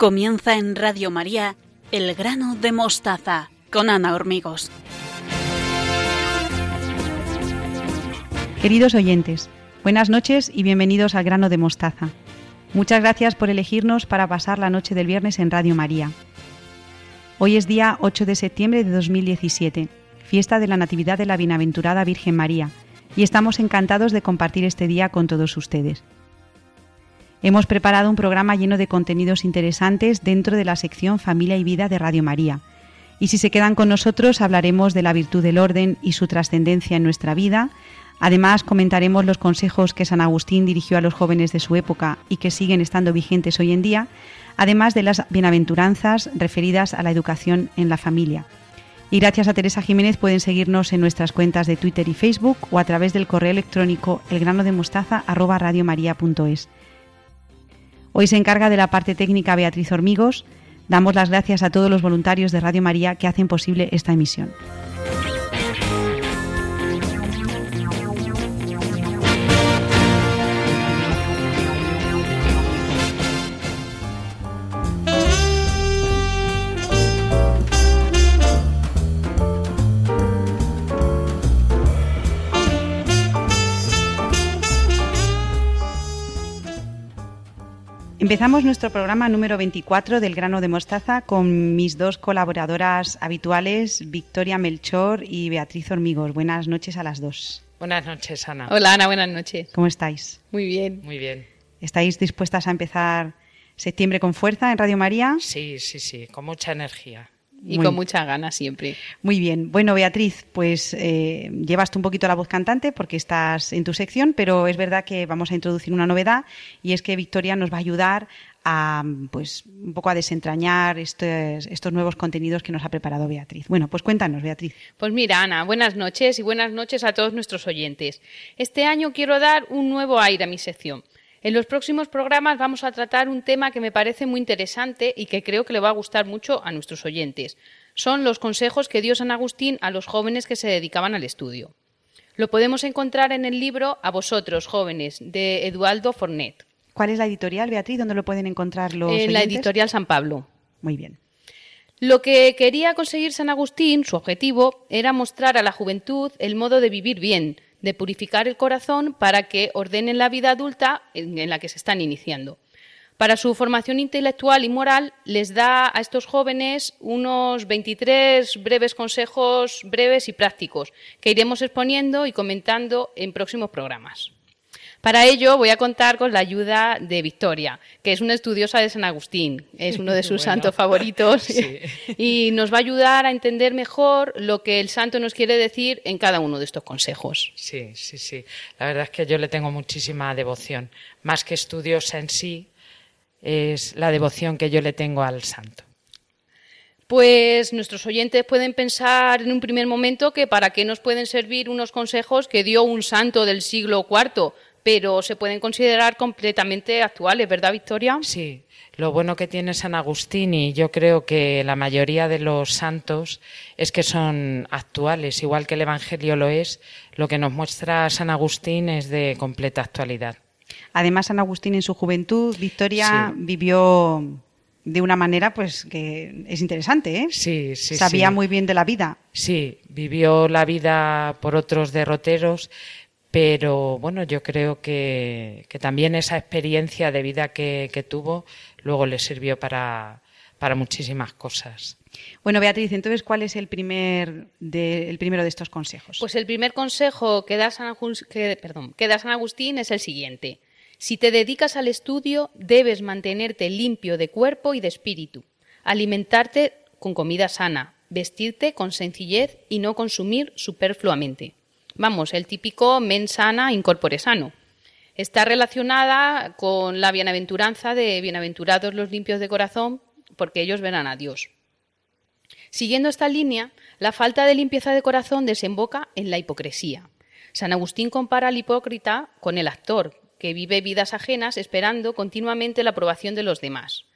Comienza en Radio María El grano de mostaza con Ana Hormigos. Queridos oyentes, buenas noches y bienvenidos al grano de mostaza. Muchas gracias por elegirnos para pasar la noche del viernes en Radio María. Hoy es día 8 de septiembre de 2017, fiesta de la Natividad de la Bienaventurada Virgen María, y estamos encantados de compartir este día con todos ustedes. Hemos preparado un programa lleno de contenidos interesantes dentro de la sección Familia y Vida de Radio María. Y si se quedan con nosotros hablaremos de la virtud del orden y su trascendencia en nuestra vida. Además comentaremos los consejos que San Agustín dirigió a los jóvenes de su época y que siguen estando vigentes hoy en día, además de las bienaventuranzas referidas a la educación en la familia. Y gracias a Teresa Jiménez pueden seguirnos en nuestras cuentas de Twitter y Facebook o a través del correo electrónico elgranodemostaza@radiomaria.es. Hoy se encarga de la parte técnica Beatriz Hormigos. Damos las gracias a todos los voluntarios de Radio María que hacen posible esta emisión. Empezamos nuestro programa número 24 del grano de mostaza con mis dos colaboradoras habituales, Victoria Melchor y Beatriz Hormigos. Buenas noches a las dos. Buenas noches, Ana. Hola, Ana, buenas noches. ¿Cómo estáis? Muy bien. Muy bien. ¿Estáis dispuestas a empezar septiembre con fuerza en Radio María? Sí, sí, sí, con mucha energía. Y con mucha ganas siempre. Muy bien. Bueno, Beatriz, pues eh, llevas tú un poquito la voz cantante porque estás en tu sección, pero es verdad que vamos a introducir una novedad y es que Victoria nos va a ayudar a pues un poco a desentrañar estos, estos nuevos contenidos que nos ha preparado Beatriz. Bueno, pues cuéntanos, Beatriz. Pues mira, Ana, buenas noches y buenas noches a todos nuestros oyentes. Este año quiero dar un nuevo aire a mi sección. En los próximos programas vamos a tratar un tema que me parece muy interesante y que creo que le va a gustar mucho a nuestros oyentes. Son los consejos que dio San Agustín a los jóvenes que se dedicaban al estudio. Lo podemos encontrar en el libro A vosotros, jóvenes, de Eduardo Fornet. ¿Cuál es la editorial, Beatriz? ¿Dónde lo pueden encontrar los En la editorial San Pablo. Muy bien. Lo que quería conseguir San Agustín, su objetivo, era mostrar a la juventud el modo de vivir bien, de purificar el corazón para que ordenen la vida adulta en la que se están iniciando. Para su formación intelectual y moral les da a estos jóvenes unos 23 breves consejos breves y prácticos que iremos exponiendo y comentando en próximos programas. Para ello voy a contar con la ayuda de Victoria, que es una estudiosa de San Agustín, es uno de sus Bueno. santos favoritos Sí. y nos va a ayudar a entender mejor lo que el santo nos quiere decir en cada uno de estos consejos. Sí, sí, sí. La verdad es que yo le tengo muchísima devoción. Más que estudiosa en sí, es la devoción que yo le tengo al santo. Pues nuestros oyentes pueden pensar en un primer momento que para qué nos pueden servir unos consejos que dio un santo del siglo IV, pero se pueden considerar completamente actuales, ¿verdad, Victoria? Sí, lo bueno que tiene San Agustín y yo creo que la mayoría de los santos es que son actuales, igual que el Evangelio lo es, lo que nos muestra San Agustín es de completa actualidad. Además, San Agustín en su juventud, Victoria Sí. vivió de una manera pues que es interesante, ¿eh? Sí, sí, Sabía sí. muy bien de la vida. Sí, vivió la vida por otros derroteros, pero bueno, yo creo que, que también esa experiencia de vida que, que tuvo luego le sirvió para, para muchísimas cosas. Bueno, Beatriz, entonces, ¿cuál es el primer de, el primero de estos consejos? Pues el primer consejo que da, San Agus- que- perdón, que da San Agustín es el siguiente. Si te dedicas al estudio, debes mantenerte limpio de cuerpo y de espíritu, alimentarte con comida sana, vestirte con sencillez y no consumir superfluamente. Vamos, el típico men sana, incorpore sano. Está relacionada con la bienaventuranza de bienaventurados los limpios de corazón, porque ellos verán a Dios. Siguiendo esta línea, la falta de limpieza de corazón desemboca en la hipocresía. San Agustín compara al hipócrita con el actor, que vive vidas ajenas esperando continuamente la aprobación de los demás.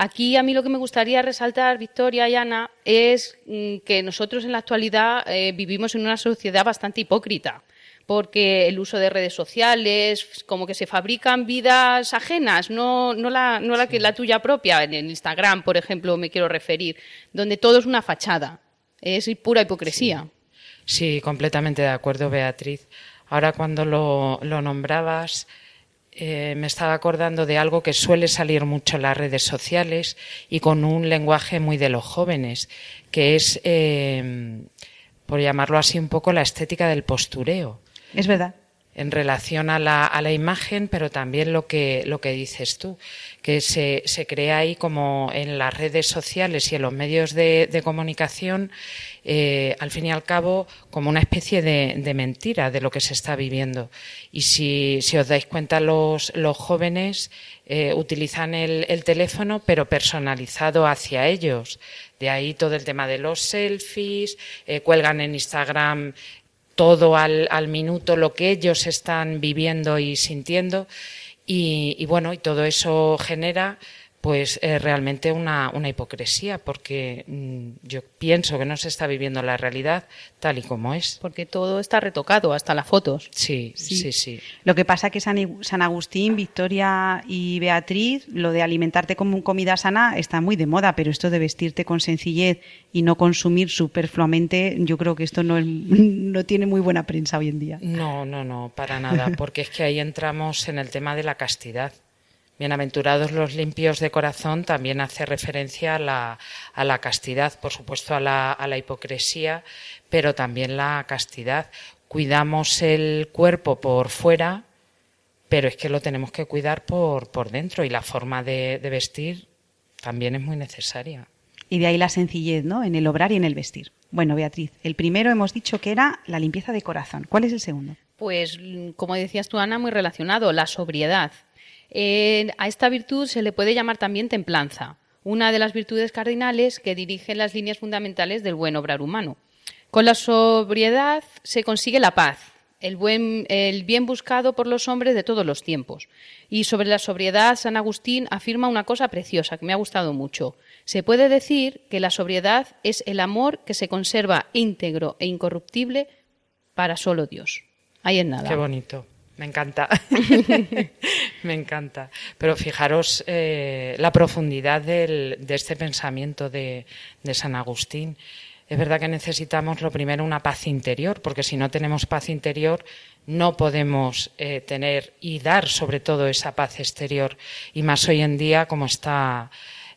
Aquí a mí lo que me gustaría resaltar, Victoria y Ana, es mm, que nosotros en la actualidad eh, vivimos en una sociedad bastante hipócrita, porque el uso de redes sociales, como que se fabrican vidas ajenas, no, no, la, no la, que, la tuya propia. En Instagram, por ejemplo, me quiero referir, donde todo es una fachada. Es pura hipocresía. Sí, completamente de acuerdo, Beatriz. Ahora cuando lo, lo nombrabas, eh, me estaba acordando de algo que suele salir mucho en las redes sociales y con un lenguaje muy de los jóvenes, que es, eh, por llamarlo así un poco, la estética del postureo. Es verdad. En relación a la, a la imagen, pero también lo que, lo que dices tú, que se, se crea ahí como en las redes sociales y en los medios de, de comunicación, eh, al fin y al cabo, como una especie de, de, mentira de lo que se está viviendo. Y si, si os dais cuenta, los, los jóvenes eh, utilizan el, el teléfono, pero personalizado hacia ellos. De ahí todo el tema de los selfies, eh, cuelgan en Instagram todo al, al, minuto lo que ellos están viviendo y sintiendo. Y, y bueno, y todo eso genera pues eh, realmente una, una, hipocresía, porque mmm, yo pienso que no se está viviendo la realidad tal y como es. Porque todo está retocado, hasta las fotos. Sí, sí, sí. sí. Lo que pasa que San, San, Agustín, Victoria y Beatriz, lo de alimentarte con comida sana está muy de moda, pero esto de vestirte con sencillez y no consumir superfluamente, yo creo que esto no, es, no tiene muy buena prensa hoy en día. No, no, no, para nada, porque es que ahí entramos en el tema de la castidad. Bienaventurados los limpios de corazón también hace referencia a la, a la castidad, por supuesto a la, a la, hipocresía, pero también la castidad. Cuidamos el cuerpo por fuera, pero es que lo tenemos que cuidar por, por dentro y la forma de, de vestir también es muy necesaria. Y de ahí la sencillez, ¿no? En el obrar y en el vestir. Bueno, Beatriz, el primero hemos dicho que era la limpieza de corazón. ¿Cuál es el segundo? Pues, como decías tú, Ana, muy relacionado, la sobriedad. Eh, a esta virtud se le puede llamar también templanza, una de las virtudes cardinales que dirigen las líneas fundamentales del buen obrar humano. Con la sobriedad se consigue la paz, el, el bien buscado por los hombres de todos los tiempos. Y sobre la sobriedad, San Agustín afirma una cosa preciosa que me ha gustado mucho. Se puede decir que la sobriedad es el amor que se conserva íntegro e incorruptible para solo Dios. Ahí es nada. Qué bonito. Me encanta. Me encanta. Pero fijaros eh, la profundidad de este pensamiento de, de, San Agustín. Es verdad que necesitamos lo primero una paz interior, porque si no tenemos paz interior no podemos eh, tener y dar sobre todo esa paz exterior. Y más hoy en día como está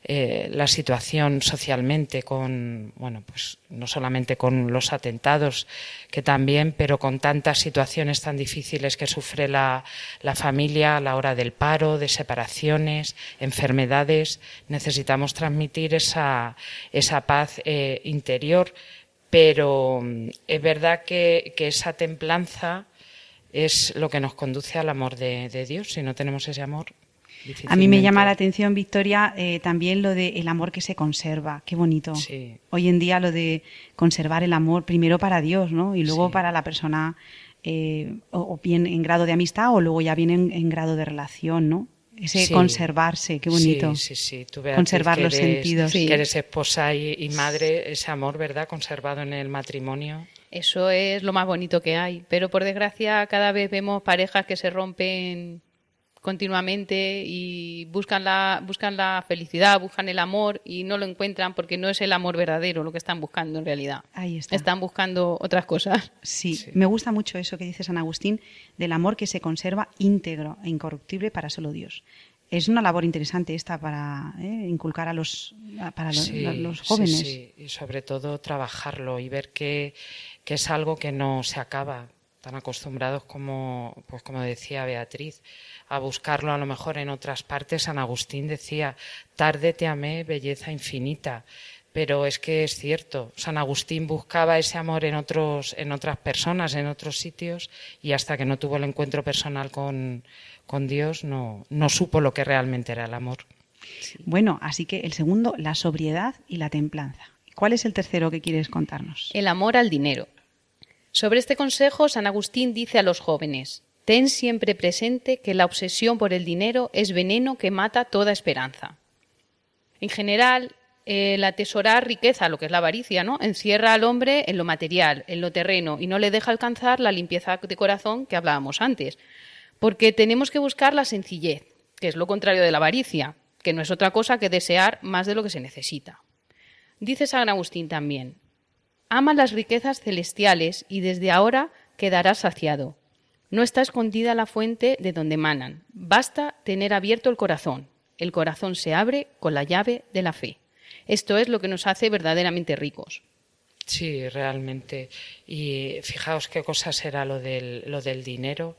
eh, la situación socialmente con, bueno, pues no solamente con los atentados, que también, pero con tantas situaciones tan difíciles que sufre la, la familia a la hora del paro, de separaciones, enfermedades, necesitamos transmitir esa, esa paz eh, interior, pero es verdad que, que esa templanza es lo que nos conduce al amor de, de Dios. Si no tenemos ese amor, a mí me llama la atención, Victoria, eh, también lo de el amor que se conserva. Qué bonito. Sí. Hoy en día lo de conservar el amor primero para Dios, ¿no? Y luego sí. para la persona, eh, o, o, bien en grado de amistad o luego ya bien en, en grado de relación, ¿no? Ese sí. conservarse, qué bonito. Sí, sí, sí. Tú Conservar que los eres, sentidos. Que eres esposa y, y, madre, ese amor, ¿verdad? Conservado en el matrimonio. Eso es lo más bonito que hay. Pero por desgracia, cada vez vemos parejas que se rompen continuamente y buscan la, buscan la felicidad, buscan el amor y no lo encuentran porque no es el amor verdadero lo que están buscando en realidad. Ahí está. Están buscando otras cosas. Sí, sí, me gusta mucho eso que dice San Agustín del amor que se conserva íntegro e incorruptible para solo Dios. Es una labor interesante esta para eh, inculcar a los, para los, sí, los jóvenes. Sí, sí, y sobre todo trabajarlo y ver que, que es algo que no se acaba tan acostumbrados como, pues como decía Beatriz, a buscarlo a lo mejor en otras partes. San Agustín decía, tarde te amé, belleza infinita. Pero es que es cierto, San Agustín buscaba ese amor en, otros, en otras personas, en otros sitios, y hasta que no tuvo el encuentro personal con, con Dios, no, no supo lo que realmente era el amor. Bueno, así que el segundo, la sobriedad y la templanza. ¿Cuál es el tercero que quieres contarnos? El amor al dinero. Sobre este consejo, San Agustín dice a los jóvenes, Ten siempre presente que la obsesión por el dinero es veneno que mata toda esperanza. En general, el atesorar riqueza, lo que es la avaricia, ¿no? Encierra al hombre en lo material, en lo terreno, y no le deja alcanzar la limpieza de corazón que hablábamos antes. Porque tenemos que buscar la sencillez, que es lo contrario de la avaricia, que no es otra cosa que desear más de lo que se necesita. Dice San Agustín también, ama las riquezas celestiales y desde ahora quedarás saciado. No está escondida la fuente de donde manan. Basta tener abierto el corazón. El corazón se abre con la llave de la fe. Esto es lo que nos hace verdaderamente ricos. Sí, realmente. Y fijaos qué cosa será lo del, lo del dinero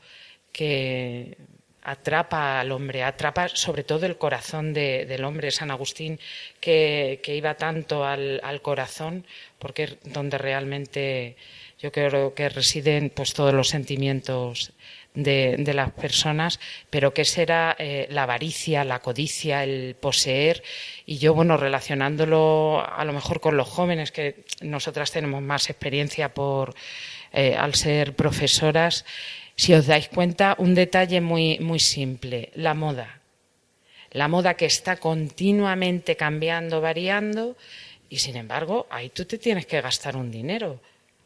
que atrapa al hombre, atrapa sobre todo el corazón del hombre. San Agustín, que, iba tanto al, corazón, porque es donde realmente yo creo que residen pues todos los sentimientos de, las personas, pero que será eh, la avaricia, la codicia, el poseer. Y yo, bueno, relacionándolo a lo mejor con los jóvenes, que nosotras tenemos más experiencia por, eh, al ser profesoras, si os dais cuenta, un detalle muy, muy simple, la moda. La moda que está continuamente cambiando, variando, y sin embargo, ahí tú te tienes que gastar un dinero.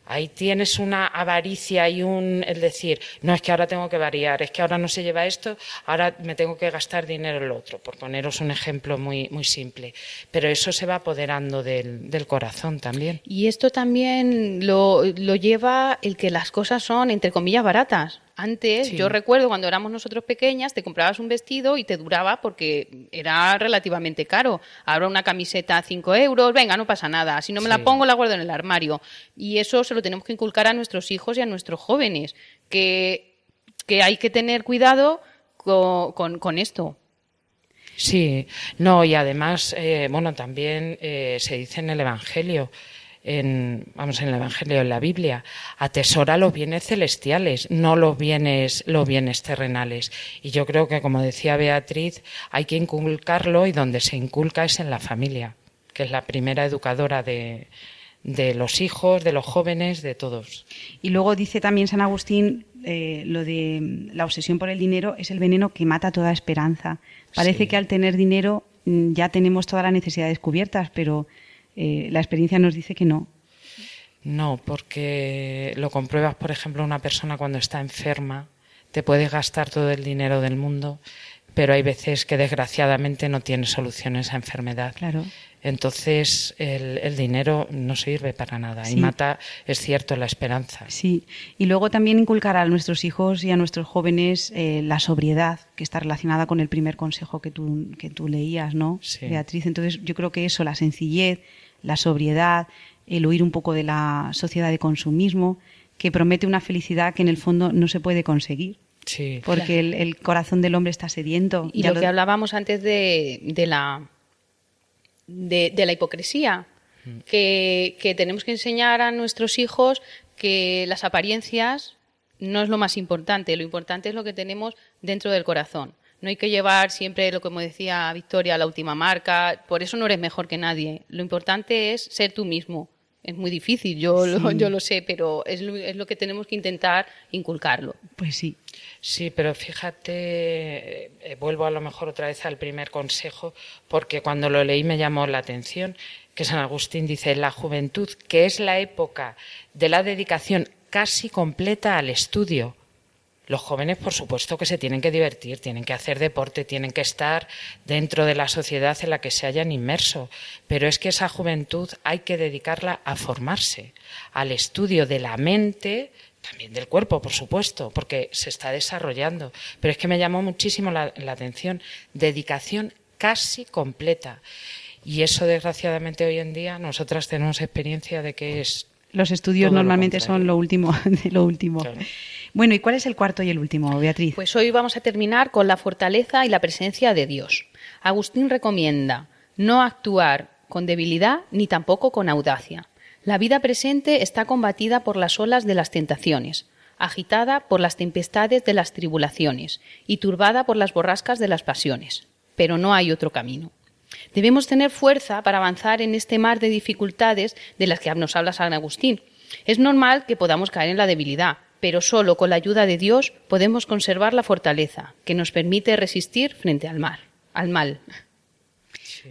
Ahí tienes una avaricia y un, el decir, no es que ahora tengo que variar, es que ahora no se lleva esto, ahora me tengo que gastar dinero en lo otro, por poneros un ejemplo muy, muy simple. Pero eso se va apoderando del, del corazón también. Y esto también lo, lo lleva el que las cosas son, entre comillas, baratas. Antes, yo recuerdo cuando éramos nosotros pequeñas, te comprabas un vestido y te duraba porque era relativamente caro. Ahora una camiseta a 5 euros, venga, no pasa nada. Si no me la pongo, la guardo en el armario. Y eso se lo tenemos que inculcar a nuestros hijos y a nuestros jóvenes, que, que hay que tener cuidado con, con, esto. Sí, no, y además, eh, bueno, también eh, se dice en el Evangelio, en, vamos, en el Evangelio, en la Biblia, atesora los bienes celestiales, no los bienes, los bienes terrenales. Y yo creo que, como decía Beatriz, hay que inculcarlo y donde se inculca es en la familia, que es la primera educadora de, de los hijos, de los jóvenes, de todos. Y luego dice también San Agustín eh, lo de la obsesión por el dinero es el veneno que mata toda esperanza. Parece que al tener dinero mm, ya tenemos todas las necesidades cubiertas, pero eh, la experiencia nos dice que no. No, porque lo compruebas, por ejemplo, una persona cuando está enferma, te puede gastar todo el dinero del mundo, pero hay veces que desgraciadamente no tiene solución esa enfermedad. Claro. Entonces el, dinero no sirve para nada y mata, es cierto, la esperanza. Sí, y luego también inculcar a nuestros hijos y a nuestros jóvenes eh, la sobriedad, que está relacionada con el primer consejo que tú, que tú leías, ¿no, Beatriz? Entonces yo creo que eso, la sencillez, la sobriedad, el huir un poco de la sociedad de consumismo, que promete una felicidad que en el fondo no se puede conseguir. Sí. Porque el, corazón del hombre está sediento. Y lo, que hablábamos antes de, la, de, la hipocresía, mm. que, que tenemos que enseñar a nuestros hijos que las apariencias no es lo más importante, lo importante es lo que tenemos dentro del corazón. No hay que llevar siempre lo que me decía Victoria, la última marca. Por eso no eres mejor que nadie. Lo importante es ser tú mismo. Es muy difícil, yo, lo, yo lo sé, pero es lo, es lo que tenemos que intentar inculcarlo. Pues sí. Sí, pero fíjate, eh, vuelvo a lo mejor otra vez al primer consejo, porque cuando lo leí me llamó la atención que San Agustín dice, la juventud, que es la época de la dedicación casi completa al estudio, los jóvenes, por supuesto, que se tienen que divertir, tienen que hacer deporte, tienen que estar dentro de la sociedad en la que se hayan inmerso. Pero es que esa juventud hay que dedicarla a formarse, al estudio de la mente, también del cuerpo, por supuesto, porque se está desarrollando. Pero es que me llamó muchísimo la, atención, dedicación casi completa. Y eso, desgraciadamente, hoy en día nosotras tenemos experiencia de que es. Los estudios normalmente son lo último de lo último. Bueno, ¿y cuál es el cuarto y el último, Beatriz? Pues hoy vamos a terminar con la fortaleza y la presencia de Dios. Agustín recomienda no actuar con debilidad ni tampoco con audacia. La vida presente está combatida por las olas de las tentaciones, agitada por las tempestades de las tribulaciones y turbada por las borrascas de las pasiones. Pero no hay otro camino. Debemos tener fuerza para avanzar en este mar de dificultades de las que nos habla San Agustín. Es normal que podamos caer en la debilidad, pero solo con la ayuda de Dios podemos conservar la fortaleza que nos permite resistir frente al mar, al mal.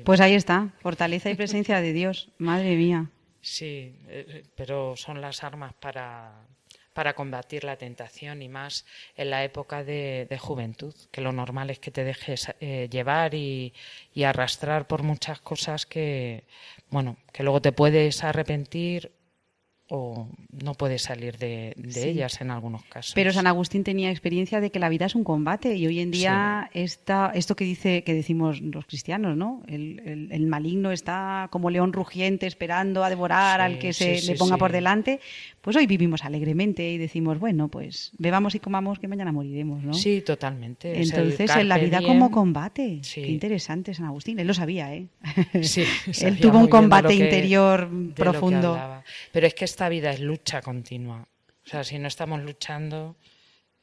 Pues ahí está, fortaleza y presencia de Dios, madre mía. Sí, eh, pero son las armas para, para combatir la tentación y más en la época de, juventud, que lo normal es que te dejes eh, llevar y, y, arrastrar por muchas cosas que, bueno, que luego te puedes arrepentir o no puedes salir de, ellas en algunos casos. Pero San Agustín tenía experiencia de que la vida es un combate y hoy en día está esto que dice que decimos los cristianos, ¿no? El, maligno está como león rugiente esperando a devorar al que se le ponga por delante. Pues hoy vivimos alegremente y decimos, bueno, pues bebamos y comamos que mañana moriremos, ¿no? Sí, totalmente. Entonces, en la vida como combate. Qué interesante San Agustín. Él lo sabía, ¿eh? Sí, Él tuvo un combate interior profundo. Pero es que esta vida es lucha continua. O sea, si no estamos luchando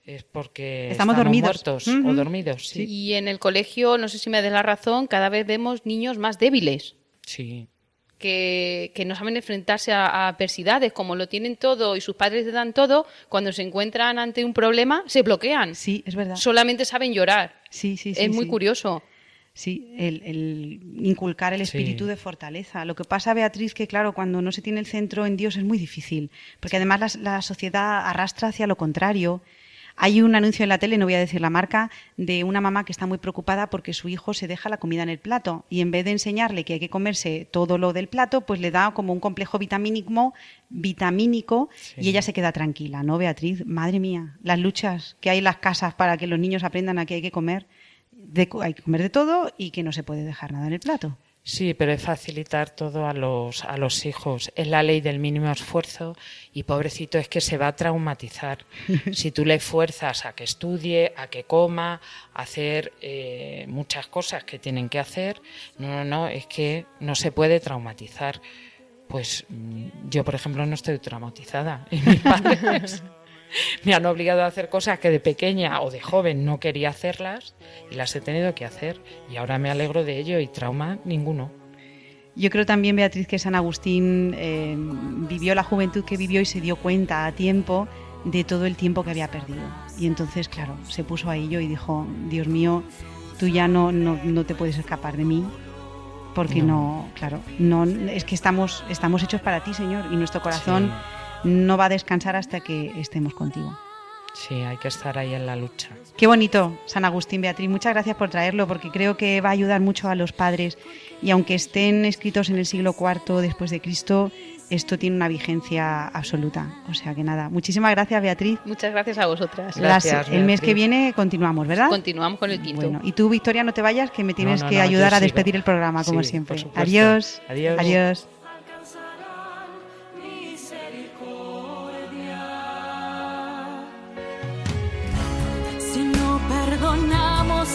es porque estamos, dormidos. muertos o dormidos. Y en el colegio, no sé si me des la razón, cada vez vemos niños más débiles. Sí. Que, no saben enfrentarse a, adversidades, como lo tienen todo y sus padres les dan todo, cuando se encuentran ante un problema, se bloquean. Sí, es verdad. Solamente saben llorar. Sí, sí, sí. Es muy curioso. Sí, el, inculcar el espíritu de fortaleza. Lo que pasa, Beatriz, que claro, cuando no se tiene el centro en Dios es muy difícil, porque además la, sociedad arrastra hacia lo contrario. Hay un anuncio en la tele, no voy a decir la marca, de una mamá que está muy preocupada porque su hijo se deja la comida en el plato y en vez de enseñarle que hay que comerse todo lo del plato, pues le da como un complejo vitamínico, vitamínico y ella se queda tranquila, ¿no, Beatriz? Madre mía, las luchas que hay en las casas para que los niños aprendan a que hay que comer hay que comer de todo y que no se puede dejar nada en el plato. Sí, pero es facilitar todo a los, a los hijos. Es la ley del mínimo esfuerzo y pobrecito es que se va a traumatizar. si tú le fuerzas a que estudie, a que coma, a hacer eh, muchas cosas que tienen que hacer, no, no, no, es que no se puede traumatizar. Pues mm, yo, por ejemplo, no estoy traumatizada. Y mis padres me han obligado a hacer cosas que de pequeña o de joven no quería hacerlas y las he tenido que hacer. Y ahora me alegro de ello y trauma ninguno. Yo creo también, Beatriz, que San Agustín eh, vivió la juventud que vivió y se dio cuenta a tiempo de todo el tiempo que había perdido. Y entonces, claro, se puso a ello y dijo, Dios mío, tú ya no, no, te puedes escapar de mí, porque no, claro, no, es que estamos, estamos hechos para ti, Señor, y nuestro corazón no va a descansar hasta que estemos contigo. Sí, hay que estar ahí en la lucha. Qué bonito, San Agustín Beatriz. Muchas gracias por traerlo, porque creo que va a ayudar mucho a los padres. Y aunque estén escritos en el siglo IV después de Cristo, esto tiene una vigencia absoluta. O sea que nada, muchísimas gracias, Beatriz. Muchas gracias a vosotras. Gracias, el mes que viene continuamos, ¿verdad? Continuamos con el quinto. Bueno, y tú, Victoria, no te vayas, que me tienes que ayudar a despedir el programa, como siempre. Adiós. Adiós. Adiós.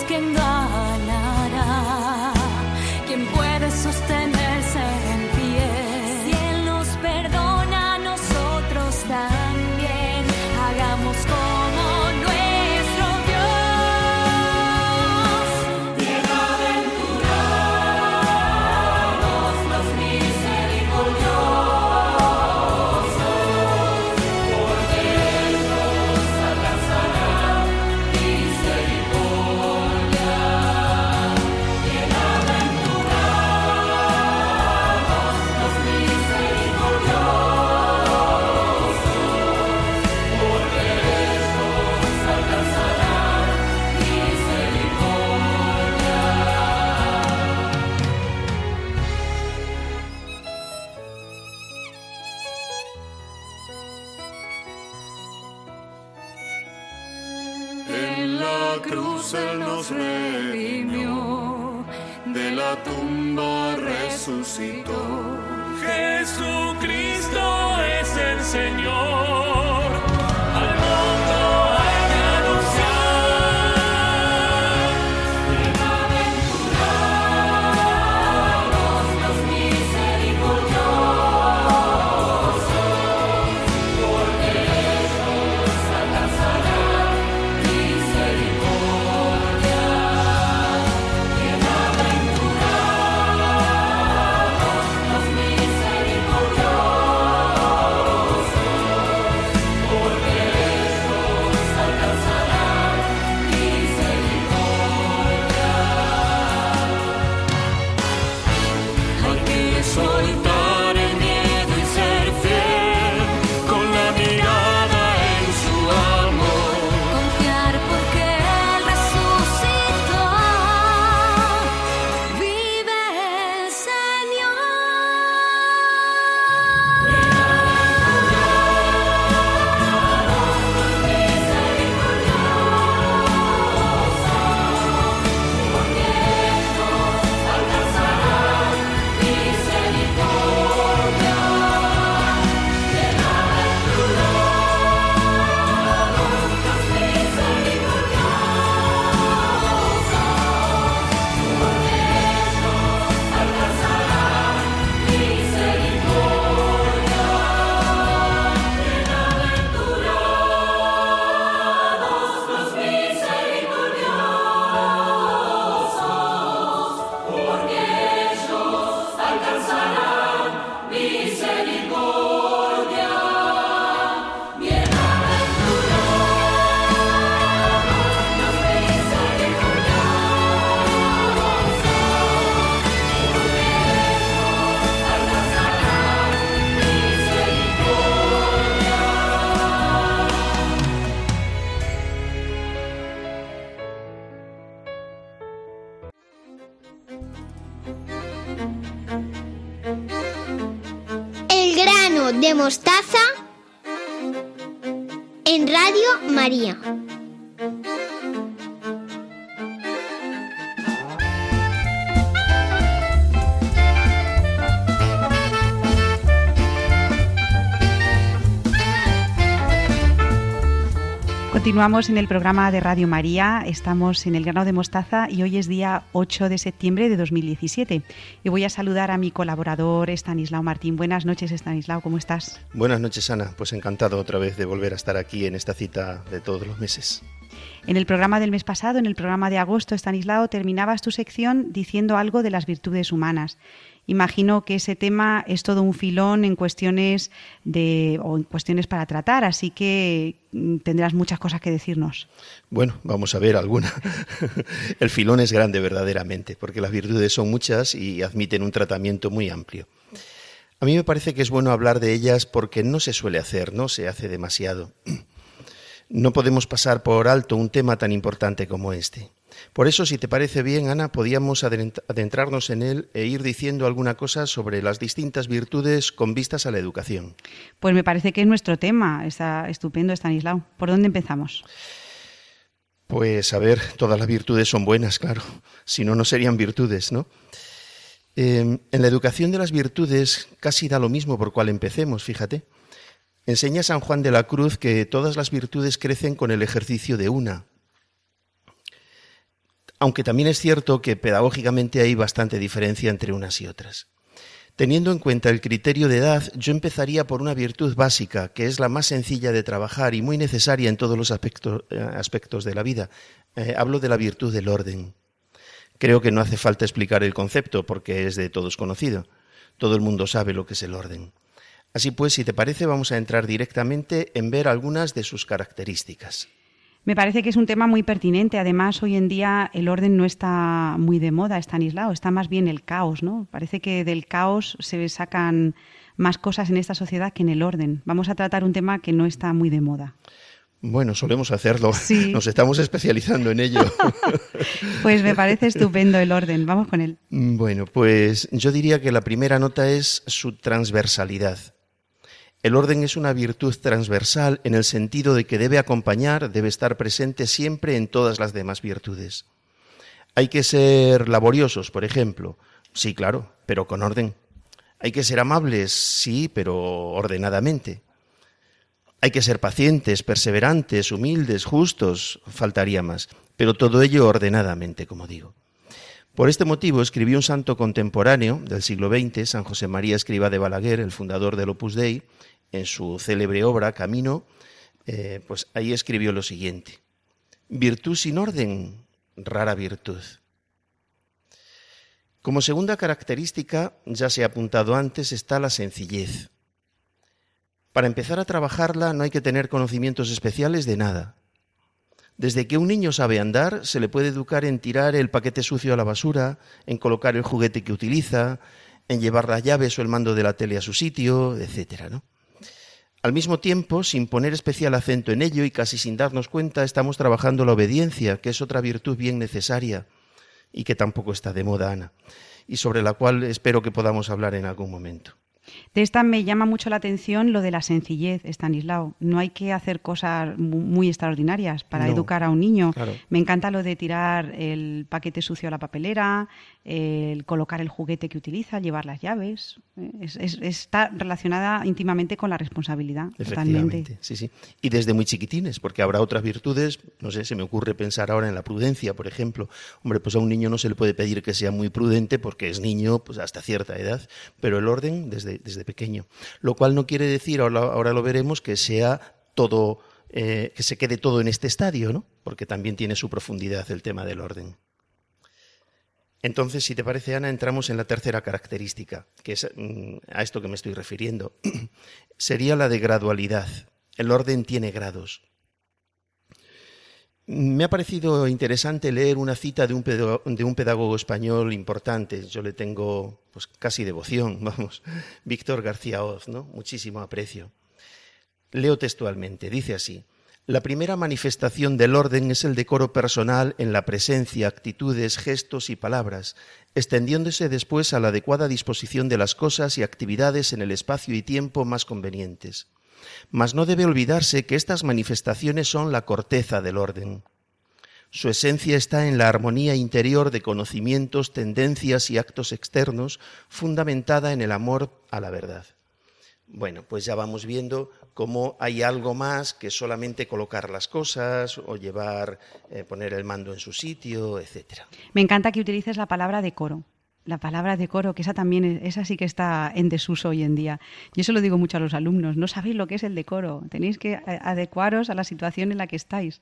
¿Quién ganará? De mostaza en Radio María. Continuamos en el programa de Radio María, estamos en el grano de mostaza y hoy es día 8 de septiembre de 2017. Y voy a saludar a mi colaborador Estanislao Martín. Buenas noches Estanislao, ¿cómo estás? Buenas noches Ana, pues encantado otra vez de volver a estar aquí en esta cita de todos los meses. En el programa del mes pasado, en el programa de agosto, Estanislao, terminabas tu sección diciendo algo de las virtudes humanas imagino que ese tema es todo un filón en cuestiones de o en cuestiones para tratar, así que mm, tendrás muchas cosas que decirnos. Bueno, vamos a ver alguna. El filón es grande verdaderamente, porque las virtudes son muchas y admiten un tratamiento muy amplio. A mí me parece que es bueno hablar de ellas porque no se suele hacer, no se hace demasiado. No podemos pasar por alto un tema tan importante como este. Por eso, si te parece bien, Ana, podíamos adentrarnos en él e ir diciendo alguna cosa sobre las distintas virtudes con vistas a la educación. Pues me parece que es nuestro tema. Está estupendo, Stanislao. ¿Por dónde empezamos? Pues a ver, todas las virtudes son buenas, claro. Si no, no serían virtudes, ¿no? Em, en la educación de las virtudes casi da lo mismo por cuál empecemos, fíjate. Enseña San Juan de la Cruz que todas las virtudes crecen con el ejercicio de una, aunque también es cierto que pedagógicamente hay bastante diferencia entre unas y otras. Teniendo en cuenta el criterio de edad, yo empezaría por una virtud básica, que es la más sencilla de trabajar y muy necesaria en todos los aspectos, eh, de la vida. Eh, hablo de la virtud del orden. Creo que no hace falta explicar el concepto porque es de todos conocido. Todo el mundo sabe lo que es el orden. Así pues, si te parece, vamos a entrar directamente en ver algunas de sus características. Me parece que es un tema muy pertinente. Además, hoy en día el orden no está muy de moda, Stanislao, está más bien el caos, ¿no? Parece que del caos se sacan más cosas en esta sociedad que en el orden. Vamos a tratar un tema que no está muy de moda. Bueno, solemos hacerlo. Nos estamos especializando en ello. pues me parece estupendo el orden. Vamos con él. Bueno, pues yo diría que la primera nota es su transversalidad. El orden es una virtud transversal en el sentido de que debe acompañar, debe estar presente siempre en todas las demás virtudes. Hay que ser laboriosos, por ejemplo. Sí, claro, pero con orden. Hay que ser amables, sí, pero ordenadamente. Hay que ser pacientes, perseverantes, humildes, justos, faltaría más, pero todo ello ordenadamente, como digo. Por este motivo escribió un santo contemporáneo del siglo XX, San José María Escriba de Balaguer, el fundador del Opus Dei, en su célebre obra Camino, eh, pues ahí escribió lo siguiente. Virtud sin orden, rara virtud. Como segunda característica, ya se ha apuntado antes, está la sencillez. Para empezar a trabajarla no hay que tener conocimientos especiales de nada. Desde que un niño sabe andar, se le puede educar en tirar el paquete sucio a la basura, en colocar el juguete que utiliza, en llevar las llaves o el mando de la tele a su sitio, etcétera, ¿no? Al mismo tiempo, sin poner especial acento en ello y casi sin darnos cuenta, estamos trabajando la obediencia, que es otra virtud bien necesaria y que tampoco está de moda, Ana, y sobre la cual espero que podamos hablar en algún momento. De esta me llama mucho la atención lo de la sencillez, Stanislao. No hay que hacer cosas muy extraordinarias para educar a un niño. Me encanta lo de tirar el paquete sucio a la papelera, el colocar el juguete que utiliza, llevar las llaves. está relacionada íntimamente con la responsabilidad. Efectivamente, sí, sí. Y desde muy chiquitines, porque habrá otras virtudes, no sé, se me ocurre pensar ahora en la prudencia, por ejemplo. Hombre, pues a un niño no se le puede pedir que sea muy prudente porque es niño pues hasta cierta edad, pero el orden desde desde, pequeño. Lo cual no quiere decir, ahora, lo veremos, que sea todo, eh, que se quede todo en este estadio, ¿no? Porque también tiene su profundidad el tema del orden. Entonces, si te parece, Ana, entramos en la tercera característica, que es mm, a esto que me estoy refiriendo. Sería la de gradualidad. El orden tiene grados. Me ha parecido interesante leer una cita de un, pedagogo, español importante. Yo le tengo pues, casi devoción, vamos. Víctor García Oz, ¿no? Muchísimo aprecio. Leo textualmente. Dice así: La primera manifestación del orden es el decoro personal en la presencia, actitudes, gestos y palabras, extendiéndose después a la adecuada disposición de las cosas y actividades en el espacio y tiempo más convenientes. Mas no debe olvidarse que estas manifestaciones son la corteza del orden. Su esencia está en la armonía interior de conocimientos, tendencias y actos externos, fundamentada en el amor a la verdad. Bueno, pues ya vamos viendo cómo hay algo más que solamente colocar las cosas o llevar, eh, poner el mando en su sitio, etcétera. Me encanta que utilices la palabra decoro. La palabra decoro, que esa también, esa sí que está en desuso hoy en día. Yo eso lo digo mucho a los alumnos, no sabéis lo que es el decoro, tenéis que adecuaros a la situación en la que estáis.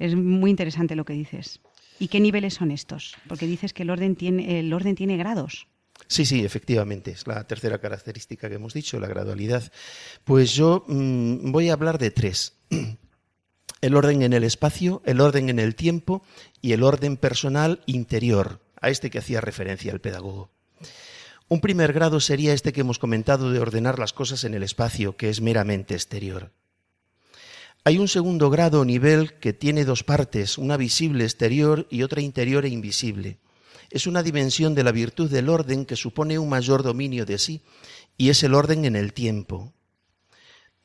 Es muy interesante lo que dices. ¿Y qué niveles son estos? Porque dices que el orden tiene, el orden tiene grados. Sí, sí, efectivamente, es la tercera característica que hemos dicho, la gradualidad. Pues yo mmm, voy a hablar de tres. El orden en el espacio, el orden en el tiempo y el orden personal interior, a este que hacía referencia el pedagogo. Un primer grado sería este que hemos comentado de ordenar las cosas en el espacio, que es meramente exterior. Hay un segundo grado o nivel que tiene dos partes, una visible exterior y otra interior e invisible es una dimensión de la virtud del orden que supone un mayor dominio de sí, y es el orden en el tiempo.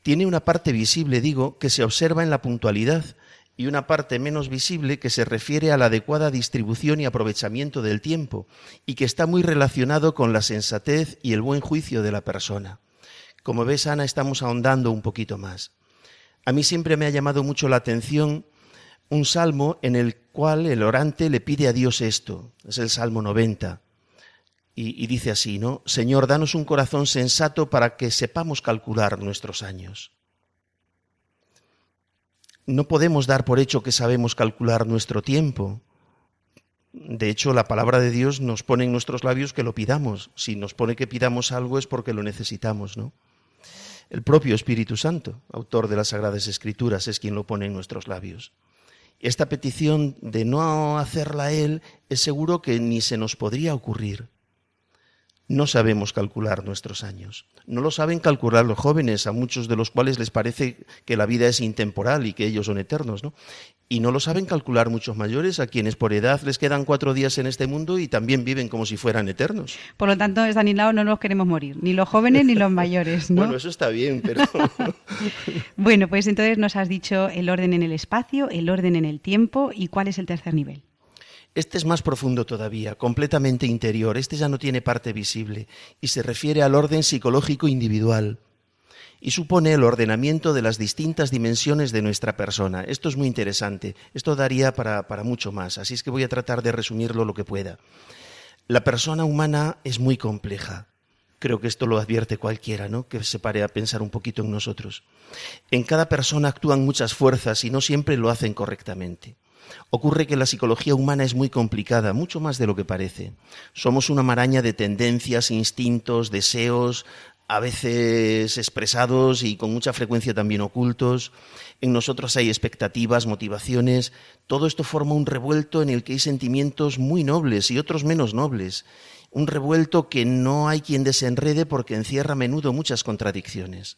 Tiene una parte visible, digo, que se observa en la puntualidad, y una parte menos visible que se refiere a la adecuada distribución y aprovechamiento del tiempo, y que está muy relacionado con la sensatez y el buen juicio de la persona. Como ves, Ana, estamos ahondando un poquito más. A mí siempre me ha llamado mucho la atención un salmo en el cual el orante le pide a Dios esto. Es el Salmo 90. Y, y, dice así, ¿no? Señor, danos un corazón sensato para que sepamos calcular nuestros años. No podemos dar por hecho que sabemos calcular nuestro tiempo. De hecho, la palabra de Dios nos pone en nuestros labios que lo pidamos. Si nos pone que pidamos algo es porque lo necesitamos, ¿no? El propio Espíritu Santo, autor de las Sagradas Escrituras, es quien lo pone en nuestros labios esta petición de no hacerla él es seguro que ni se nos podría ocurrir. No sabemos calcular nuestros años. No lo saben calcular los jóvenes, a muchos de los cuales les parece que la vida es intemporal y que ellos son eternos, ¿no? Y no lo saben calcular muchos mayores, a quienes por edad les quedan cuatro días en este mundo y también viven como si fueran eternos. Por lo tanto, Stanislao, no nos queremos morir, ni los jóvenes ni los mayores, ¿no? bueno, eso está bien, pero... bueno, pues entonces nos has dicho el orden en el espacio, el orden en el tiempo y cuál es el tercer nivel. Este es más profundo todavía, completamente interior, este ya no tiene parte visible y se refiere al orden psicológico individual y supone el ordenamiento de las distintas dimensiones de nuestra persona. Esto es muy interesante, esto daría para, para mucho más, así es que voy a tratar de resumirlo lo que pueda. La persona humana es muy compleja. Creo que esto lo advierte cualquiera, ¿no? Que se pare a pensar un poquito en nosotros. En cada persona actúan muchas fuerzas y no siempre lo hacen correctamente. Ocurre que la psicología humana es muy complicada, mucho más de lo que parece. Somos una maraña de tendencias, instintos, deseos, a veces expresados y con mucha frecuencia también ocultos. En nosotros hay expectativas, motivaciones. Todo esto forma un revuelto en el que hay sentimientos muy nobles y otros menos nobles. Un revuelto que no hay quien desenrede porque encierra a menudo muchas contradicciones.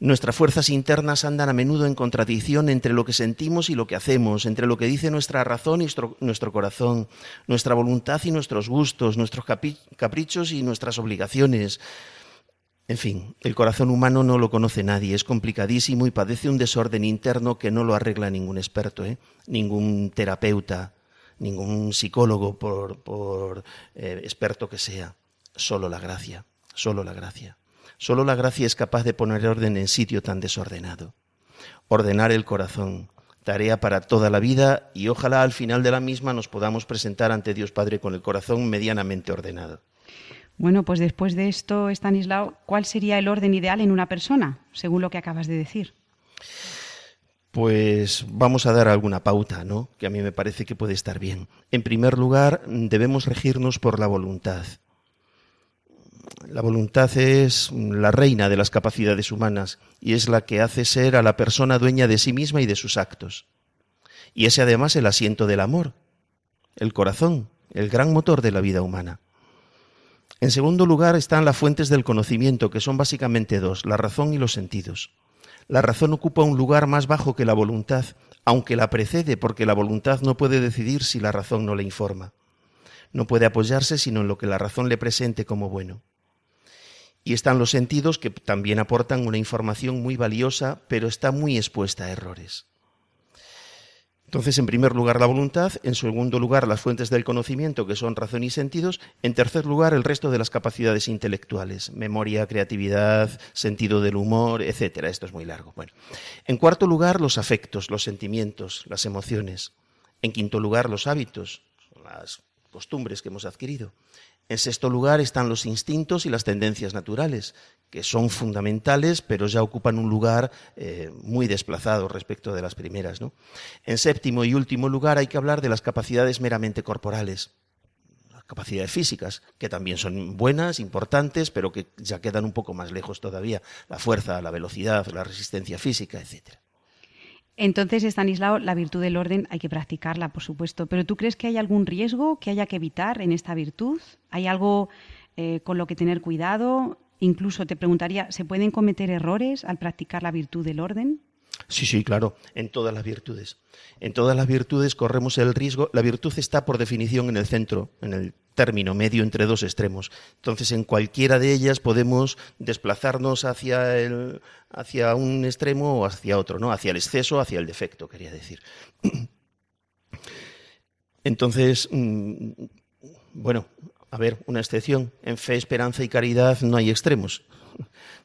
Nuestras fuerzas internas andan a menudo en contradicción entre lo que sentimos y lo que hacemos, entre lo que dice nuestra razón y nuestro, corazón, nuestra voluntad y nuestros gustos, nuestros caprichos y nuestras obligaciones. En fin, el corazón humano no lo conoce nadie, es complicadísimo y padece un desorden interno que no lo arregla ningún experto, ¿eh? ningún terapeuta, ningún psicólogo, por, por eh, experto que sea. Solo la gracia, solo la gracia. Solo la gracia es capaz de poner orden en sitio tan desordenado. Ordenar el corazón, tarea para toda la vida y ojalá al final de la misma nos podamos presentar ante Dios Padre con el corazón medianamente ordenado. Bueno, pues después de esto, Stanislao, ¿cuál sería el orden ideal en una persona, según lo que acabas de decir? Pues vamos a dar alguna pauta, ¿no? Que a mí me parece que puede estar bien. En primer lugar, debemos regirnos por la voluntad. La voluntad es la reina de las capacidades humanas y es la que hace ser a la persona dueña de sí misma y de sus actos. Y es además el asiento del amor, el corazón, el gran motor de la vida humana. En segundo lugar están las fuentes del conocimiento, que son básicamente dos, la razón y los sentidos. La razón ocupa un lugar más bajo que la voluntad, aunque la precede porque la voluntad no puede decidir si la razón no le informa. No puede apoyarse sino en lo que la razón le presente como bueno. Y están los sentidos que también aportan una información muy valiosa, pero está muy expuesta a errores. Entonces, en primer lugar, la voluntad, en segundo lugar, las fuentes del conocimiento, que son razón y sentidos, en tercer lugar, el resto de las capacidades intelectuales, memoria, creatividad, sentido del humor, etcétera. Esto es muy largo. Bueno, en cuarto lugar, los afectos, los sentimientos, las emociones. En quinto lugar, los hábitos, las costumbres que hemos adquirido. En sexto lugar están los instintos y las tendencias naturales, que son fundamentales, pero ya ocupan un lugar eh, muy desplazado respecto de las primeras. En séptimo y último lugar hay que hablar de las capacidades meramente corporales, las capacidades físicas, que también son buenas, importantes, pero que ya quedan un poco más lejos todavía. La fuerza, la velocidad, la resistencia física, etcétera. Entonces, Estanislao, la virtud del orden hay que practicarla, por supuesto. Pero ¿tú crees que hay algún riesgo que haya que evitar en esta virtud? ¿Hay algo eh, con lo que tener cuidado? Incluso te preguntaría, ¿se pueden cometer errores al practicar la virtud del orden? Sí, sí, claro, en todas las virtudes. En todas las virtudes corremos el riesgo. La virtud está por definición en el centro, en el término medio entre dos extremos. Entonces, en cualquiera de ellas podemos desplazarnos hacia, el, hacia un extremo o hacia otro, ¿no? Hacia el exceso, hacia el defecto, quería decir. Entonces, mm, bueno, a ver, una excepción. En fe, esperanza y caridad no hay extremos.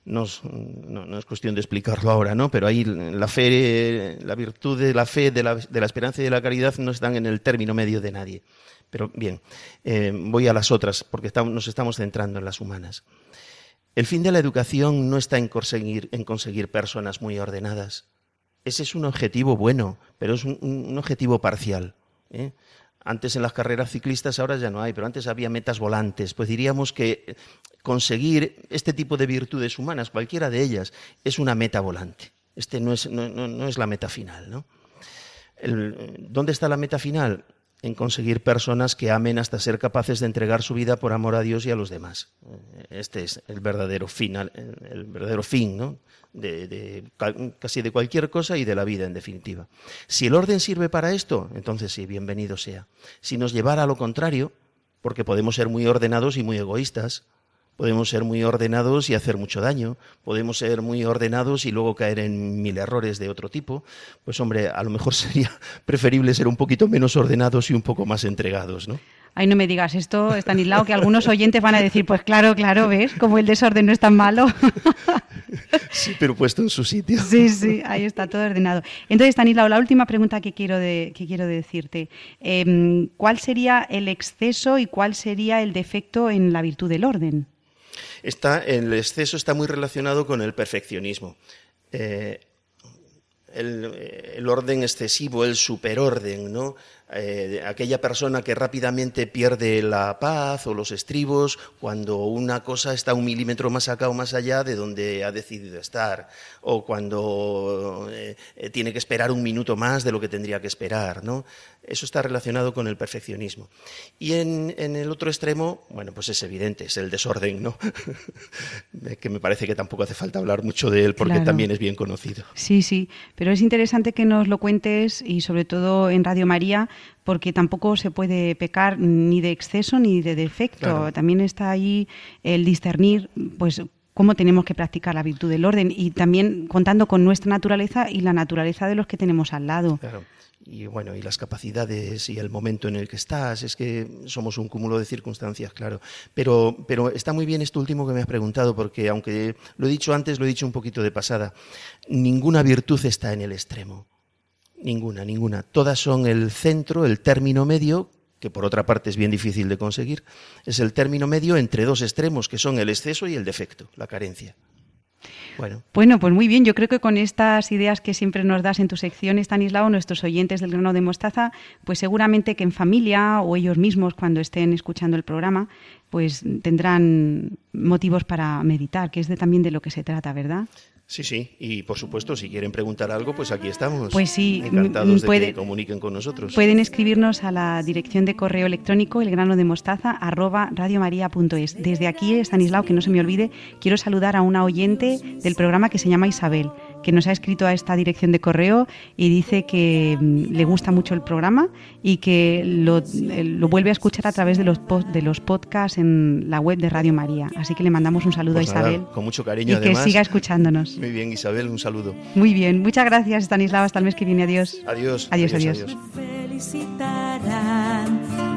No es, cuestión de explicarlo ahora, ¿no? Pero ahí la fe, la virtud de la fe, de la, esperanza y de la caridad no están en el término medio de nadie. Pero bien, eh, voy a las otras, porque nos estamos centrando en las humanas. El fin de la educación no está en conseguir, en conseguir personas muy ordenadas. Ese es un objetivo bueno, pero es un, objetivo parcial. ¿eh? Antes en las carreras ciclistas, ahora ya no hay, pero antes había metas volantes. Pues diríamos que conseguir este tipo de virtudes humanas, cualquiera de ellas, es una meta volante. Este no es, no, es la meta final. ¿no? ¿Dónde está la meta final? En conseguir personas que amen hasta ser capaces de entregar su vida por amor a Dios y a los demás. Este es el verdadero final, el verdadero fin, ¿no? de, casi de cualquier cosa y de la vida, en definitiva. Si el orden sirve para esto, entonces sí, bienvenido sea. Si nos llevara a lo contrario, porque podemos ser muy ordenados y muy egoístas, podemos ser muy ordenados y hacer mucho daño, podemos ser muy ordenados y luego caer en mil errores de otro tipo, pues hombre, a lo mejor sería preferible ser un poquito menos ordenados y un poco más entregados, ¿no? Ay, no me digas esto, Estanislao, que algunos oyentes van a decir, pues claro, claro, ¿ves? Como el desorden no es tan malo. Sí, pero puesto en su sitio. Sí, sí, ahí está todo ordenado. Entonces, Estanislao, la última pregunta que quiero, que quiero decirte. Em, ¿Cuál sería el exceso y cuál sería el defecto en la virtud del orden? Está, el exceso está muy relacionado con el perfeccionismo. Eh, el, orden excesivo, el superorden, ¿no? Eh, aquella persona que rápidamente pierde la paz o los estribos cuando una cosa está un milímetro más acá o más allá de donde ha decidido estar, o cuando eh, tiene que esperar un minuto más de lo que tendría que esperar, ¿no? Eso está relacionado con el perfeccionismo. Y en, el otro extremo, bueno, pues es evidente, es el desorden, ¿no? que me parece que tampoco hace falta hablar mucho de él porque también es bien conocido. Sí, sí, pero es interesante que nos lo cuentes y sobre todo en Radio María porque tampoco se puede pecar ni de exceso ni de defecto. También está ahí el discernir, pues cómo tenemos que practicar la virtud del orden y también contando con nuestra naturaleza y la naturaleza de los que tenemos al lado. Claro y bueno, y las capacidades y el momento en el que estás, es que somos un cúmulo de circunstancias, claro. Pero, pero está muy bien esto último que me has preguntado, porque aunque lo he dicho antes, lo he dicho un poquito de pasada, ninguna virtud está en el extremo. Ninguna, ninguna. Todas son el centro, el término medio, que por otra parte es bien difícil de conseguir, es el término medio entre dos extremos, que son el exceso y el defecto, la carencia. Bueno. bueno, pues muy bien. Yo creo que con estas ideas que siempre nos das en tu sección, Stanislao, nuestros oyentes del grano de mostaza, pues seguramente que en familia o ellos mismos cuando estén escuchando el programa, pues tendrán motivos para meditar, que es de, también de lo que se trata, ¿verdad? Sí, sí, y por supuesto, si quieren preguntar algo, pues aquí estamos. Pues sí, encantados de que comuniquen con nosotros. Pueden escribirnos a la dirección de correo electrónico elgranodemostaza arroba radiomaria.es. Desde aquí, Stanislao, que no se me olvide, quiero saludar a una oyente del programa que se llama Isabel que nos ha escrito a esta dirección de correo y dice que mm, le gusta mucho el programa y que lo, eh, lo vuelve a escuchar a través de los, de los podcasts en la web de Radio María. Así que le mandamos un saludo Pues a nada, Isabel con mucho y cariño, que además. siga escuchándonos. Muy bien, Isabel, un saludo. Muy bien, muchas gracias Stanislava, hasta el mes que viene, adiós. Adiós. Adiós, adiós. felicitarán,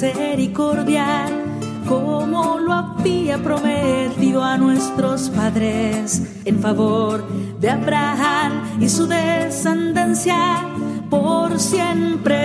Misericordia, como lo había prometido a nuestros padres, en favor de Abraham y su descendencia, por siempre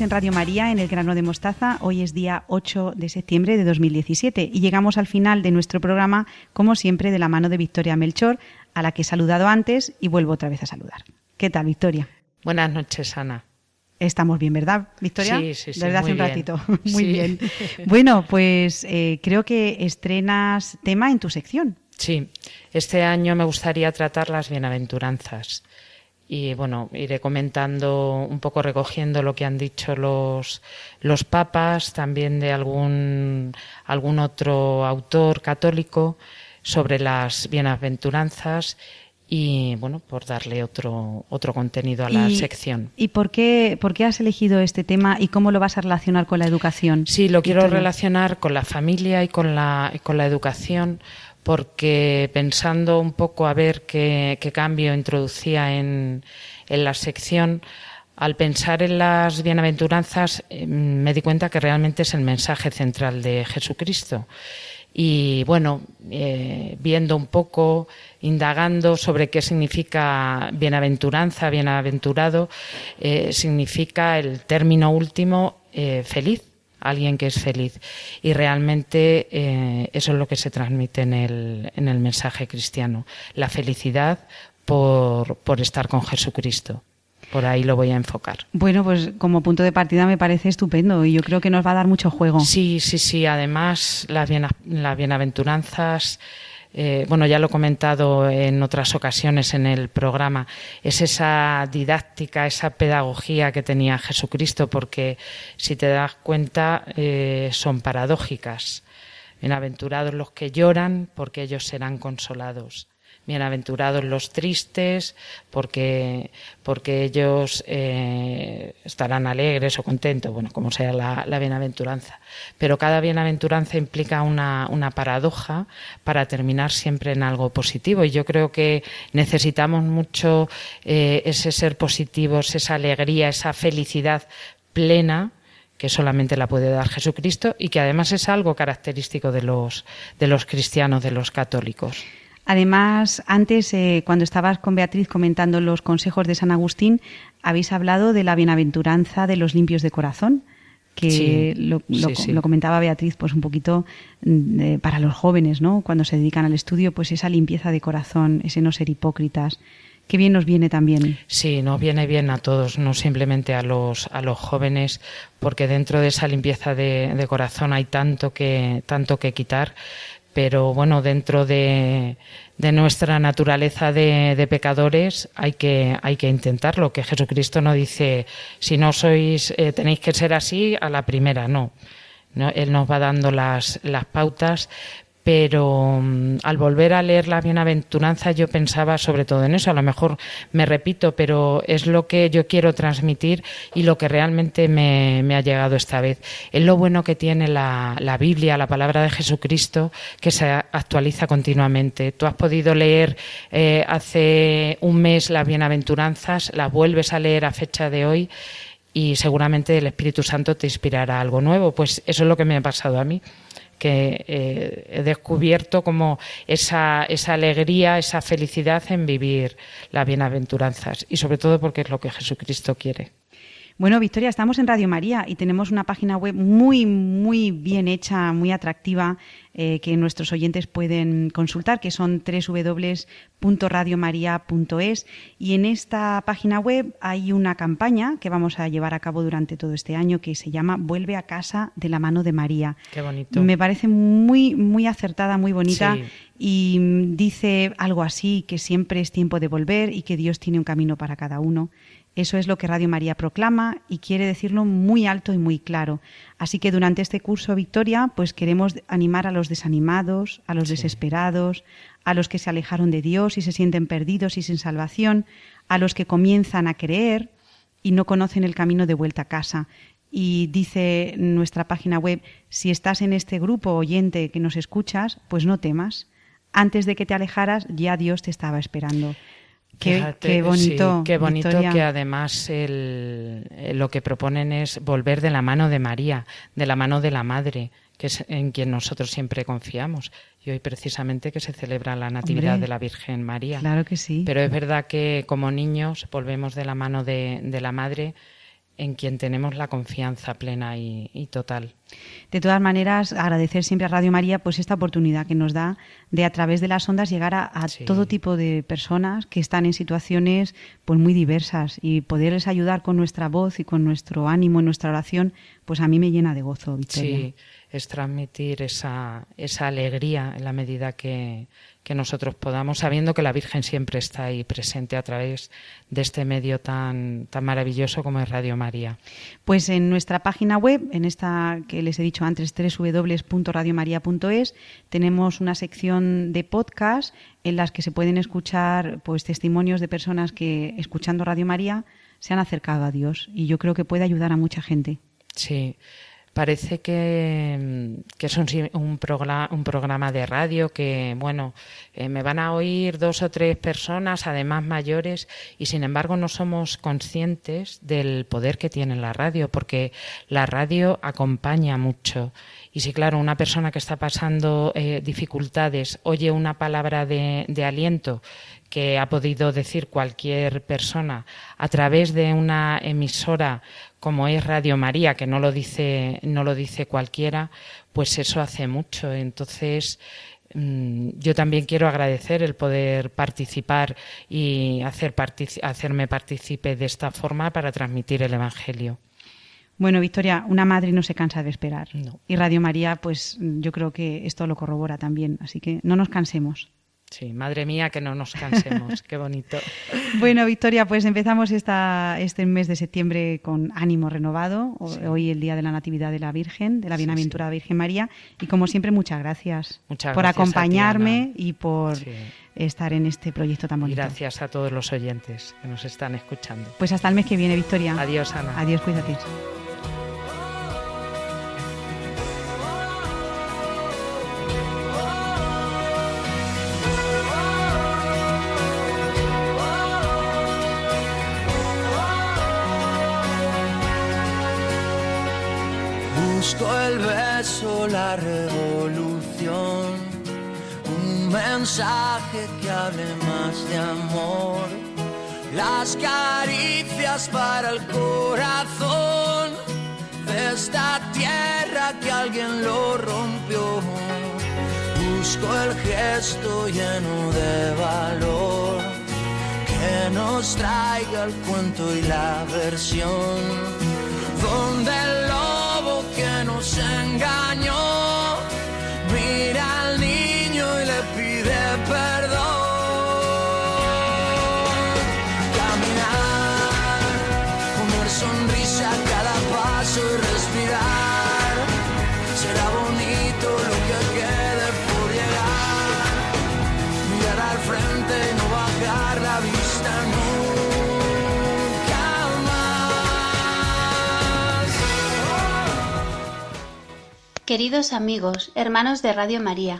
En Radio María en el grano de mostaza. Hoy es día 8 de septiembre de 2017 y llegamos al final de nuestro programa, como siempre, de la mano de Victoria Melchor, a la que he saludado antes y vuelvo otra vez a saludar. ¿Qué tal, Victoria? Buenas noches, Ana. Estamos bien, ¿verdad, Victoria? Sí, sí, sí, Desde hace muy un bien. ratito. Muy Sí. bien. Bueno, pues eh, creo que estrenas tema en tu sección. Sí, este año me gustaría tratar las bienaventuranzas. Y bueno, iré comentando un poco, recogiendo lo que han dicho los, los papas, también de algún, algún otro autor católico sobre las bienaventuranzas y bueno, por darle otro, otro contenido a la Y- sección. ¿Y por qué, por qué has elegido este tema y cómo lo vas a relacionar con la educación? Sí, lo quiero relacionar con la familia y con la, y con la educación, porque pensando un poco a ver qué, qué cambio introducía en, en la sección, al pensar en las bienaventuranzas eh, me di cuenta que realmente es el mensaje central de Jesucristo. Y bueno, eh, viendo un poco, indagando sobre qué significa bienaventuranza, bienaventurado, eh, significa el término último eh, feliz, alguien que es feliz. Y realmente eh, eso es lo que se transmite en el, en el mensaje cristiano, la felicidad por, por estar con Jesucristo. Por ahí lo voy a enfocar. Bueno, pues como punto de partida me parece estupendo y yo creo que nos va a dar mucho juego. Sí, sí, sí. Además, las, biena- las bienaventuranzas eh, bueno, ya lo he comentado en otras ocasiones en el programa, es esa didáctica, esa pedagogía que tenía Jesucristo, porque si te das cuenta eh, son paradójicas. Bienaventurados los que lloran, porque ellos serán consolados. Bienaventurados los tristes, porque, porque ellos eh, estarán alegres o contentos, bueno, como sea la, bienaventuranza. Pero cada bienaventuranza implica una, una, paradoja para terminar siempre en algo positivo. Y yo creo que necesitamos mucho eh, ese ser positivos, esa alegría, esa felicidad plena que solamente la puede dar Jesucristo y que además es algo característico de los, de los cristianos, de los católicos. Además, antes, eh, cuando estabas con Beatriz comentando los consejos de San Agustín, habéis hablado de la bienaventuranza de los limpios de corazón, que lo, comentaba Beatriz, pues un poquito mm, para los jóvenes, ¿no? Cuando se dedican al estudio, pues esa limpieza de corazón, ese no ser hipócritas. Qué bien nos viene también. Sí, nos viene bien a todos, no simplemente a los, a los jóvenes, porque dentro de esa limpieza de, de corazón hay tanto que, tanto que quitar pero bueno, dentro de, nuestra naturaleza de, pecadores hay que, hay que intentarlo, que Jesucristo no dice, si no sois, eh, tenéis que ser así a la primera, no. no. Él nos va dando las, las pautas, pero mm, al volver a leer la bienaventuranza yo pensaba sobre todo en eso. A lo mejor me repito, pero es lo que yo quiero transmitir y lo que realmente me, ha llegado esta vez. Es lo bueno que tiene la, Biblia, la palabra de Jesucristo, que se actualiza continuamente. Tú has podido leer eh, hace un mes las bienaventuranzas, las vuelves a leer a fecha de hoy y seguramente el Espíritu Santo te inspirará algo nuevo. Pues eso es lo que me ha pasado a mí que eh, he descubierto como esa, esa alegría, esa felicidad en vivir las bienaventuranzas y sobre todo porque es lo que Jesucristo quiere. Bueno, Victoria, estamos en Radio María y tenemos una página web muy, muy bien hecha, muy atractiva, eh, que nuestros oyentes pueden consultar, que son www.radiomaria.es. Y en esta página web hay una campaña que vamos a llevar a cabo durante todo este año que se llama Vuelve a casa de la mano de María. Qué bonito. Me parece muy, muy acertada, muy bonita. Y dice algo así, que siempre es tiempo de volver y que Dios tiene un camino para cada uno. Eso es lo que Radio María proclama y quiere decirlo muy alto y muy claro. Así que durante este curso, Victoria, pues queremos animar a los desanimados, a los desesperados, a los que se alejaron de Dios y se sienten perdidos y sin salvación, a los que comienzan a creer y no conocen el camino de vuelta a casa. Y dice nuestra página web, si estás en este grupo oyente que nos escuchas, pues no temas. Antes de que te alejaras, ya Dios te estaba esperando. Qué, bonito. qué bonito que además lo que proponen es volver de la mano de María, de la mano de la Madre, que es en quien nosotros siempre confiamos. Y hoy precisamente que se celebra la Natividad de la Virgen María. Claro que sí. Pero es verdad que como niños volvemos de la mano de, de la Madre en quien tenemos la confianza plena y, total. De todas maneras, agradecer siempre a Radio María pues esta oportunidad que nos da de a través de las ondas llegar a, todo tipo de personas que están en situaciones pues muy diversas y poderles ayudar con nuestra voz y con nuestro ánimo en nuestra oración, pues a mí me llena de gozo, Victoria. Sí, es transmitir esa, esa alegría en la medida que, que nosotros podamos, sabiendo que la Virgen siempre está ahí presente a través de este medio tan, tan maravilloso como es Radio María. Pues en nuestra página web, en esta que les he dicho antes, www.radiomaria.es, tenemos una sección de podcast en las que se pueden escuchar pues testimonios de personas que escuchando Radio María se han acercado a Dios y yo creo que puede ayudar a mucha gente. Sí parece que, es un, un, programa, de radio que, bueno, eh, me van a oír dos o tres personas, además mayores, y sin embargo no somos conscientes del poder que tiene la radio, porque la radio acompaña mucho. Y si, claro, una persona que está pasando eh, dificultades oye una palabra de aliento que ha podido decir cualquier persona a través de una emisora como es Radio María, que no lo dice, no lo dice cualquiera, pues eso hace mucho. Entonces, mm, yo también quiero agradecer el poder participar y hacer hacerme partícipe de esta forma para transmitir el Evangelio. Bueno, Victoria, una madre no se cansa de esperar. No. Y Radio María, pues yo creo que esto lo corrobora también, así que no nos cansemos. Sí, madre mía, que no nos cansemos. Qué bonito. Bueno, Victoria, pues empezamos esta, este mes de septiembre con ánimo renovado. O- Hoy el Día de la Natividad de la Virgen, de la Bienaventurada Virgen María. Y como siempre, muchas gracias Muchas por gracias a ti, acompañarme y por Sí. estar en este proyecto tan bonito. gracias a todos los oyentes que nos están escuchando. Pues hasta el mes que viene, Victoria. Adiós, Ana. Adiós, cuídate. Mensaje que hable más de amor, las caricias para el corazón de esta tierra que alguien lo rompió. Busco el gesto lleno de valor que nos traiga el cuento y la versión donde el lobo que nos engañó Queridos amigos, hermanos de Radio María,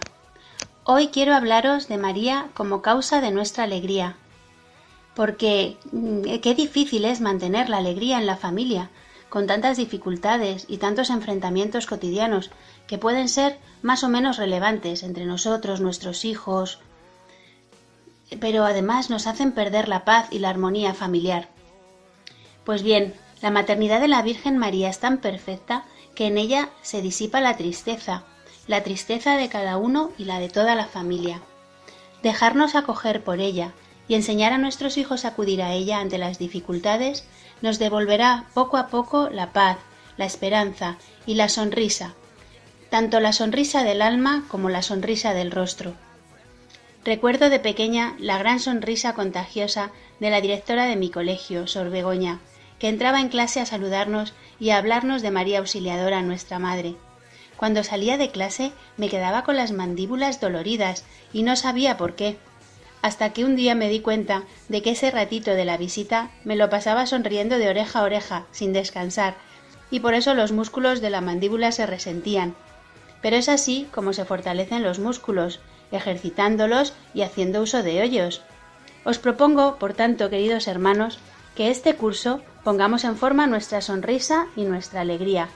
hoy quiero hablaros de María como causa de nuestra alegría, porque mm, qué difícil es mantener la alegría en la familia, con tantas dificultades y tantos enfrentamientos cotidianos que pueden ser más o menos relevantes entre nosotros, nuestros hijos, pero además nos hacen perder la paz y la armonía familiar. Pues bien, la maternidad de la Virgen María es tan perfecta que en ella se disipa la tristeza, la tristeza de cada uno y la de toda la familia. Dejarnos acoger por ella y enseñar a nuestros hijos a acudir a ella ante las dificultades nos devolverá poco a poco la paz, la esperanza y la sonrisa, tanto la sonrisa del alma como la sonrisa del rostro. Recuerdo de pequeña la gran sonrisa contagiosa de la directora de mi colegio, Sor Begoña, que entraba en clase a saludarnos y a hablarnos de María Auxiliadora, nuestra madre. Cuando salía de clase me quedaba con las mandíbulas doloridas y no sabía por qué, hasta que un día me di cuenta de que ese ratito de la visita me lo pasaba sonriendo de oreja a oreja, sin descansar, y por eso los músculos de la mandíbula se resentían. Pero es así como se fortalecen los músculos, ejercitándolos y haciendo uso de hoyos. Os propongo, por tanto, queridos hermanos, que este curso pongamos en forma nuestra sonrisa y nuestra alegría,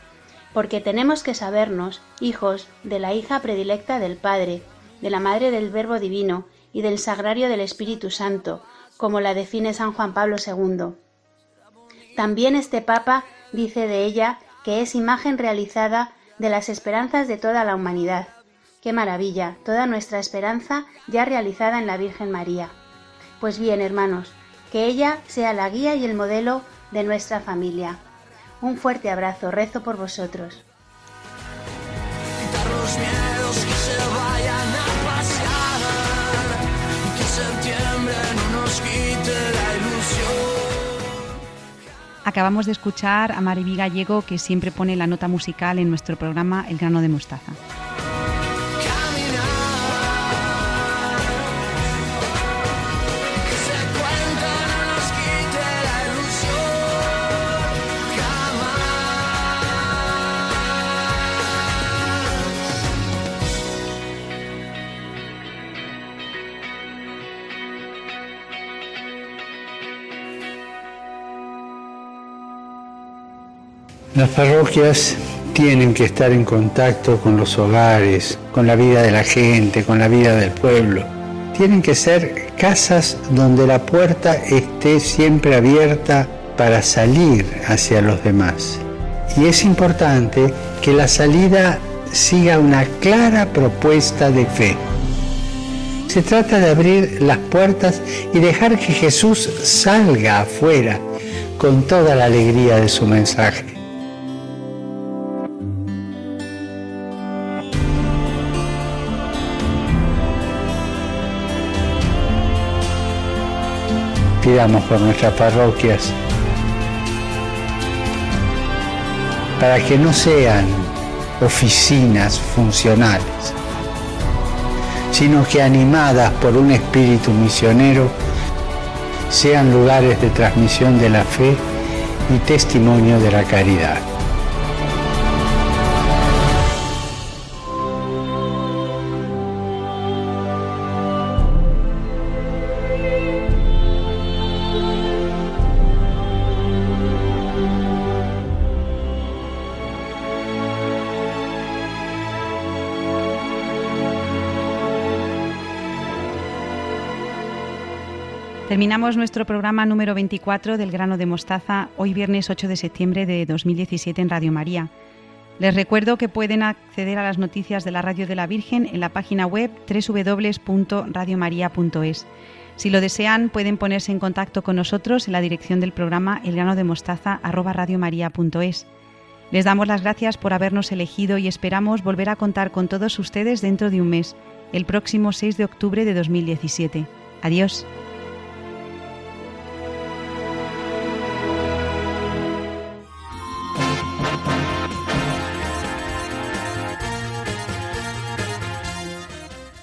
porque tenemos que sabernos hijos de la hija predilecta del Padre, de la Madre del Verbo Divino y del Sagrario del Espíritu Santo, como la define San Juan Pablo II. También este Papa dice de ella que es imagen realizada de las esperanzas de toda la humanidad. Qué maravilla, toda nuestra esperanza ya realizada en la Virgen María. Pues bien, hermanos, que ella sea la guía y el modelo de nuestra familia. Un fuerte abrazo, rezo por vosotros. Acabamos de escuchar a Mariby Gallego, que siempre pone la nota musical en nuestro programa El grano de mostaza. Las parroquias tienen que estar en contacto con los hogares, con la vida de la gente, con la vida del pueblo. Tienen que ser casas donde la puerta esté siempre abierta para salir hacia los demás. Y es importante que la salida siga una clara propuesta de fe. Se trata de abrir las puertas y dejar que Jesús salga afuera con toda la alegría de su mensaje. Por nuestras parroquias para que no sean oficinas funcionales, sino que animadas por un espíritu misionero sean lugares de transmisión de la fe y testimonio de la caridad. Terminamos nuestro programa número 24 del grano de mostaza hoy viernes 8 de septiembre de 2017 en Radio María. Les recuerdo que pueden acceder a las noticias de la Radio de la Virgen en la página web www.radiomaria.es. Si lo desean, pueden ponerse en contacto con nosotros en la dirección del programa elgranodemostaza@radiomaria.es. Les damos las gracias por habernos elegido y esperamos volver a contar con todos ustedes dentro de un mes, el próximo 6 de octubre de 2017. Adiós.